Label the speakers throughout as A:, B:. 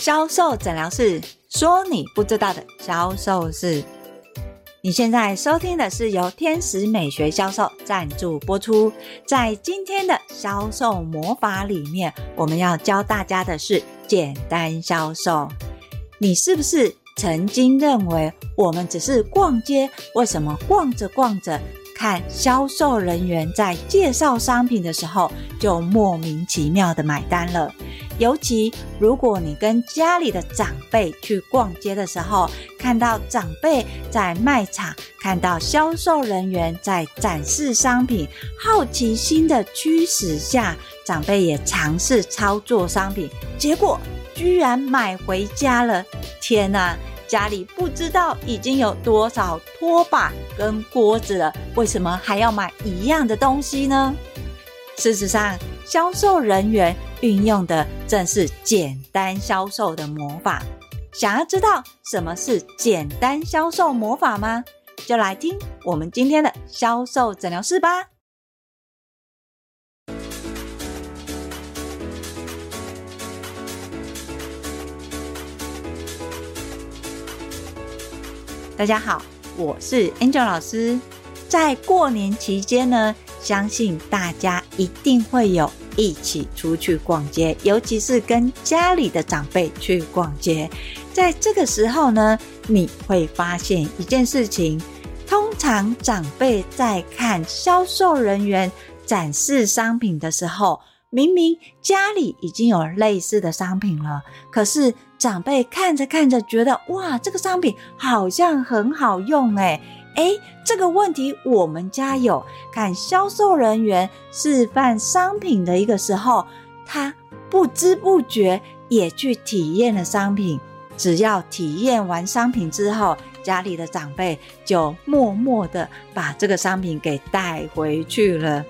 A: 销售诊疗室说：“你不知道的销售事。”你现在收听的是由天使美学销售赞助播出。在今天的销售魔法里面，我们要教大家的是简单销售。你是不是曾经认为我们只是逛街？为什么逛着逛着，看销售人员在介绍商品的时候，就莫名其妙的买单了？尤其如果你跟家里的长辈去逛街的时候，看到长辈在卖场，看到销售人员在展示商品，好奇心的驱使下，长辈也尝试操作商品，结果居然买回家了！天哪，家里不知道已经有多少拖把跟锅子了，为什么还要买一样的东西呢？事实上，销售人员运用的正是简单销售的魔法。想要知道什么是简单销售魔法吗？就来听我们今天的销售诊疗室吧。大家好，我是 Angel 老师。在过年期间呢，相信大家一定会有一起出去逛街，尤其是跟家里的长辈去逛街。在这个时候呢，你会发现一件事情：通常长辈在看销售人员展示商品的时候，明明家里已经有类似的商品了，可是长辈看着看着，觉得哇，这个商品好像很好用诶。诶，这个问题我们家有。看销售人员示范商品的一个时候，他不知不觉也去体验了商品。只要体验完商品之后，家里的长辈就默默的把这个商品给带回去了。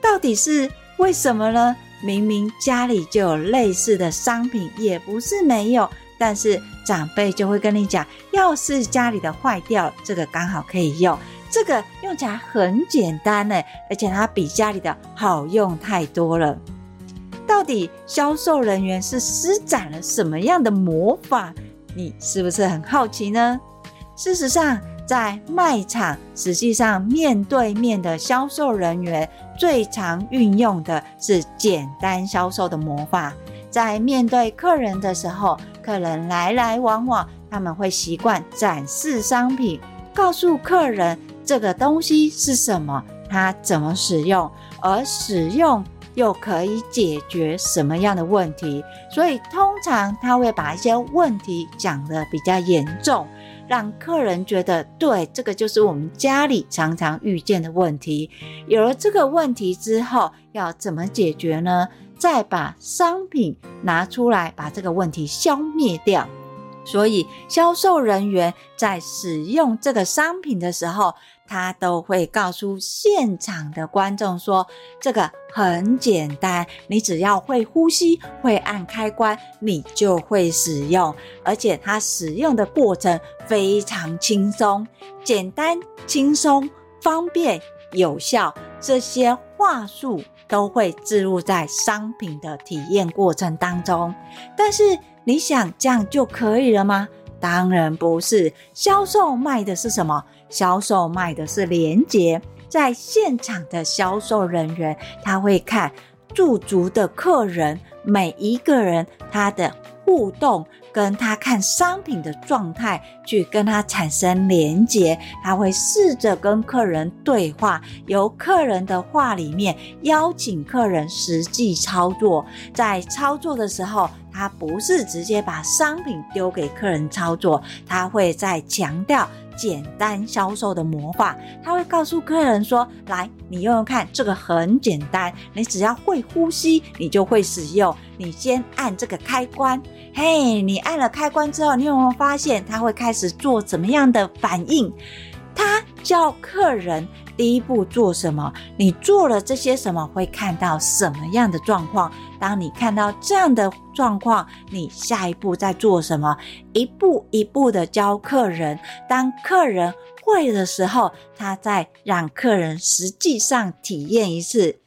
A: 到底是为什么呢？明明家里就有类似的商品，也不是没有。但是长辈就会跟你讲，要是家里的坏掉，这个刚好可以用，这个用起来很简单呢，而且它比家里的好用太多了。到底销售人员是施展了什么样的魔法？你是不是很好奇呢？事实上，在卖场，实际上面对面的销售人员最常运用的是简单销售的魔法。在面对客人的时候，客人来来往往，他们会习惯展示商品，告诉客人这个东西是什么，它怎么使用，而使用又可以解决什么样的问题。所以通常他会把一些问题讲得比较严重，让客人觉得对，这个就是我们家里常常遇见的问题。有了这个问题之后，要怎么解决呢？再把商品拿出来，把这个问题消灭掉。所以，销售人员在使用这个商品的时候，他都会告诉现场的观众说：“这个很简单，你只要会呼吸、会按开关，你就会使用。而且，它使用的过程非常轻松、简单、轻松、方便、有效，这些话术。”都会置入在商品的体验过程当中，但是你想这样就可以了吗？当然不是。销售卖的是什么？销售卖的是连接。在现场的销售人员，他会看驻足的客人，每一个人他的互动。跟他看商品的状态，去跟他产生连结，他会试着跟客人对话，由客人的话里面邀请客人实际操作。在操作的时候，他不是直接把商品丢给客人操作，他会再强调。简单销售的魔法，他会告诉客人说：“来，你用用看，这个很简单，你只要会呼吸，你就会使用。你先按这个开关，嘿，你按了开关之后，你有没有发现它会开始做怎么样的反应？他教客人。”第一步做什么？你做了这些什么？会看到什么样的状况？当你看到这样的状况，你下一步在做什么？一步一步的教客人。当客人会的时候，他再让客人实际上体验一次。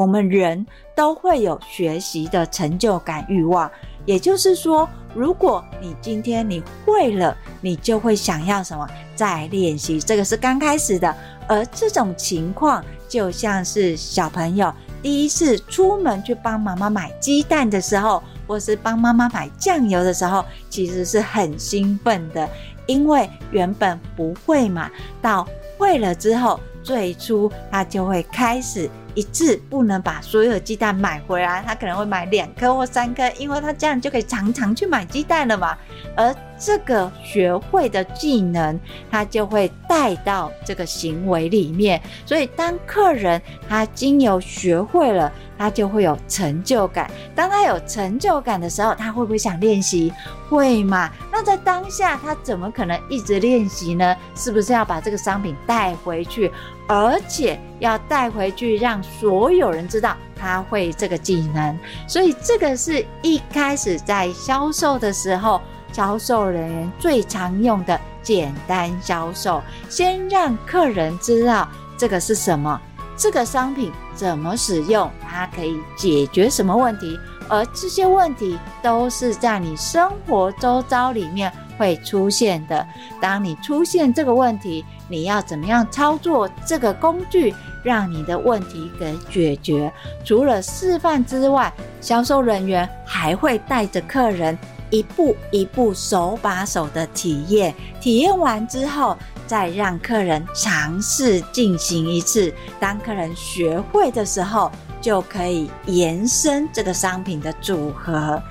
A: 我们人都会有学习的成就感欲望。也就是说，如果你今天你会了，你就会想要什么？再练习。这个是刚开始的。而这种情况就像是小朋友第一次出门去帮妈妈买鸡蛋的时候，或是帮妈妈买酱油的时候，其实是很兴奋的，因为原本不会嘛，到会了之后，最初他就会开始。一次不能把所有的鸡蛋买回来，他可能会买两颗或三颗，因为他这样就可以常常去买鸡蛋了嘛。而这个学会的技能，他就会带到这个行为里面。所以当客人他经由学会了，他就会有成就感。当他有成就感的时候，他会不会想练习？会嘛？那在当下，他怎么可能一直练习呢？是不是要把这个商品带回去？而且要带回去，让所有人知道他会这个技能，所以这个是一开始在销售的时候，销售人员最常用的简单销售，先让客人知道这个是什么，这个商品怎么使用，它可以解决什么问题，而这些问题都是在你生活周遭里面会出现的。当你出现这个问题，你要怎么样操作这个工具，让你的问题给解决？除了示范之外，销售人员还会带着客人一步一步、手把手的体验。体验完之后，再让客人尝试进行一次。当客人学会的时候，就可以延伸这个商品的组合。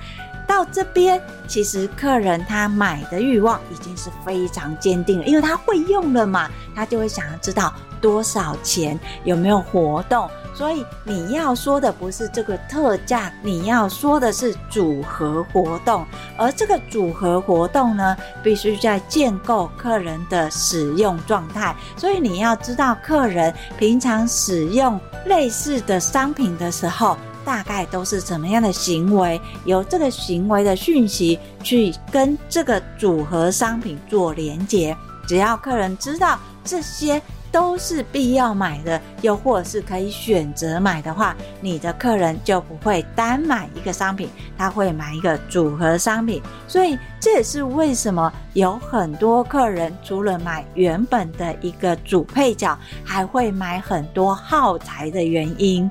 A: 到这边，其实客人他买的欲望已经是非常坚定了，因为他会用了嘛，他就会想要知道多少钱，有没有活动。所以你要说的不是这个特价，你要说的是组合活动。而这个组合活动呢，必须在建构客人的使用状态。所以你要知道客人平常使用类似的商品的时候。大概都是怎么样的行为？由这个行为的讯息去跟这个组合商品做连接。只要客人知道这些都是必要买的，又或者是可以选择买的话，你的客人就不会单买一个商品，他会买一个组合商品。所以这也是为什么有很多客人除了买原本的一个主配角，还会买很多耗材的原因。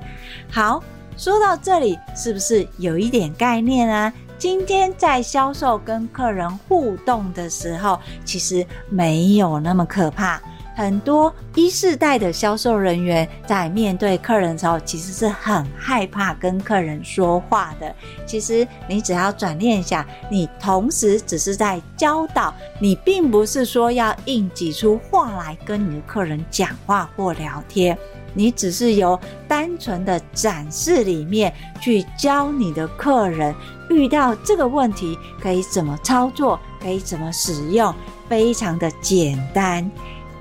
A: 好。说到这里，是不是有一点概念啊？今天在销售跟客人互动的时候，其实没有那么可怕。很多一世代的销售人员在面对客人的时候，其实是很害怕跟客人说话的。其实你只要转念一下，你同时只是在教导，你并不是说要硬挤出话来跟你的客人讲话或聊天。你只是由单纯的展示里面去教你的客人，遇到这个问题可以怎么操作，可以怎么使用，非常的简单、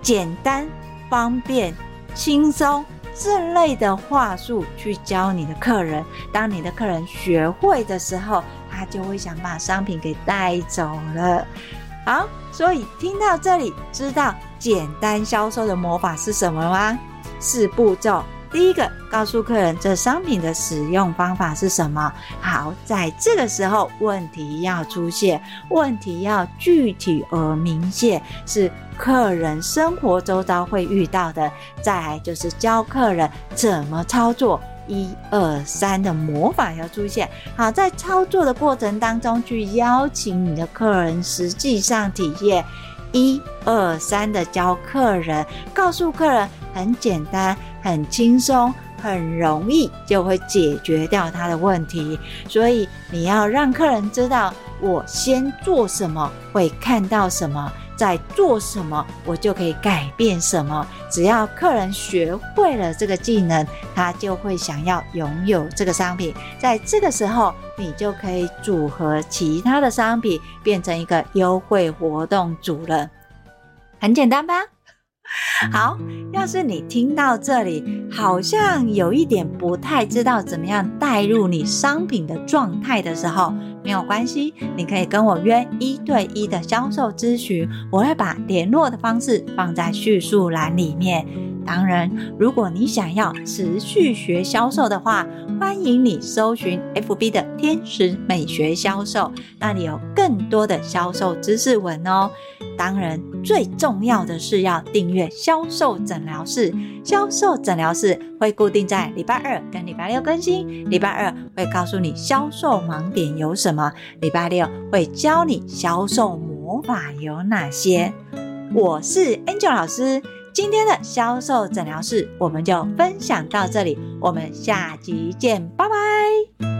A: 简单、方便、轻松这类的话术去教你的客人。当你的客人学会的时候，他就会想把商品给带走了。好，所以听到这里，知道简单销售的魔法是什么吗？四步骤，第一个告诉客人这商品的使用方法是什么。好，在这个时候问题要出现，问题要具体而明确，是客人生活周遭会遇到的。再来就是教客人怎么操作，一二三的魔法要出现。好，在操作的过程当中去邀请你的客人实际上体验，一二三的教客人，告诉客人。很简单，很轻松，很容易就会解决掉他的问题。所以你要让客人知道，我先做什么会看到什么，在做什么我就可以改变什么。只要客人学会了这个技能，他就会想要拥有这个商品。在这个时候，你就可以组合其他的商品，变成一个优惠活动组了。很简单吧？好，要是你听到这里，好像有一点不太知道怎么样带入你商品的状态的时候，没有关系，你可以跟我约一对一的销售咨询，我会把联络的方式放在叙述栏里面。当然，如果你想要持续学销售的话，欢迎你搜寻 FB 的天使美学销售，那里有更多的销售知识文哦。当然，最重要的是要订阅销售诊疗室。销售诊疗室会固定在礼拜二跟礼拜六更新。礼拜二会告诉你销售盲点有什么，礼拜六会教你销售魔法有哪些。我是 Angel 老师。今天的销售诊疗室，我们就分享到这里，我们下集见，拜拜。